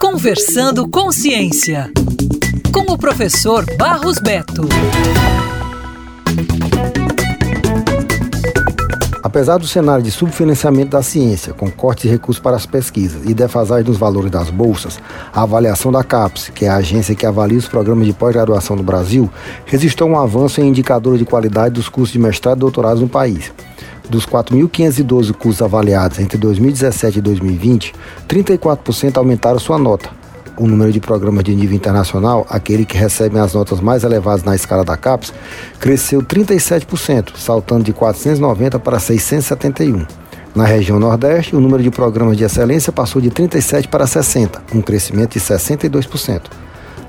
Conversando com Ciência, com o professor Barros Beto. Apesar do cenário de subfinanciamento da ciência, com cortes de recursos para as pesquisas e defasagem nos valores das bolsas, a avaliação da CAPES, que é a agência que avalia os programas de pós-graduação no Brasil, registrou um avanço em indicadores de qualidade dos cursos de mestrado e doutorado no país. Dos 4.512 cursos avaliados entre 2017 e 2020, 34% aumentaram sua nota, o número de programas de nível internacional, aquele que recebem as notas mais elevadas na escala da CAPES, cresceu 37%, saltando de 490 para 671. Na região Nordeste, o número de programas de excelência passou de 37 para 60, um crescimento de 62%.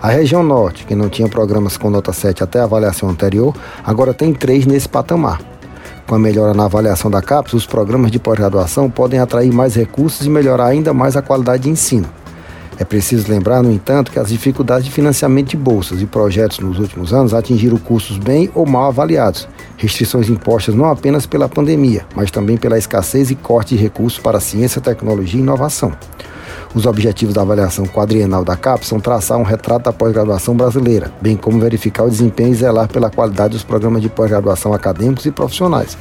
A região Norte, que não tinha programas com nota 7 até a avaliação anterior, agora tem três nesse patamar. Com a melhora na avaliação da CAPES, os programas de pós-graduação podem atrair mais recursos e melhorar ainda mais a qualidade de ensino. É preciso lembrar, no entanto, que as dificuldades de financiamento de bolsas e projetos nos últimos anos atingiram cursos bem ou mal avaliados, restrições impostas não apenas pela pandemia, mas também pela escassez e corte de recursos para ciência, tecnologia e inovação. Os objetivos da avaliação quadrienal da CAP são traçar um retrato da pós-graduação brasileira, bem como verificar o desempenho e zelar pela qualidade dos programas de pós-graduação acadêmicos e profissionais.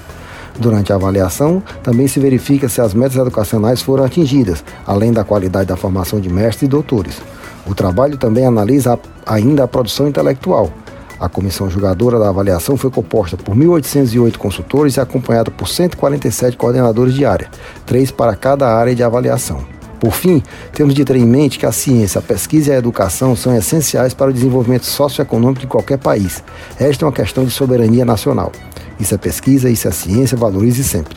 Durante a avaliação, também se verifica se as metas educacionais foram atingidas, além da qualidade da formação de mestres e doutores. O trabalho também analisa ainda a produção intelectual. A comissão julgadora da avaliação foi composta por 1.808 consultores e acompanhada por 147 coordenadores de área, três para cada área de avaliação. Por fim, temos de ter em mente que a ciência, a pesquisa e a educação são essenciais para o desenvolvimento socioeconômico de qualquer país. Esta é uma questão de soberania nacional. Isso é pesquisa, isso é ciência, valorize sempre.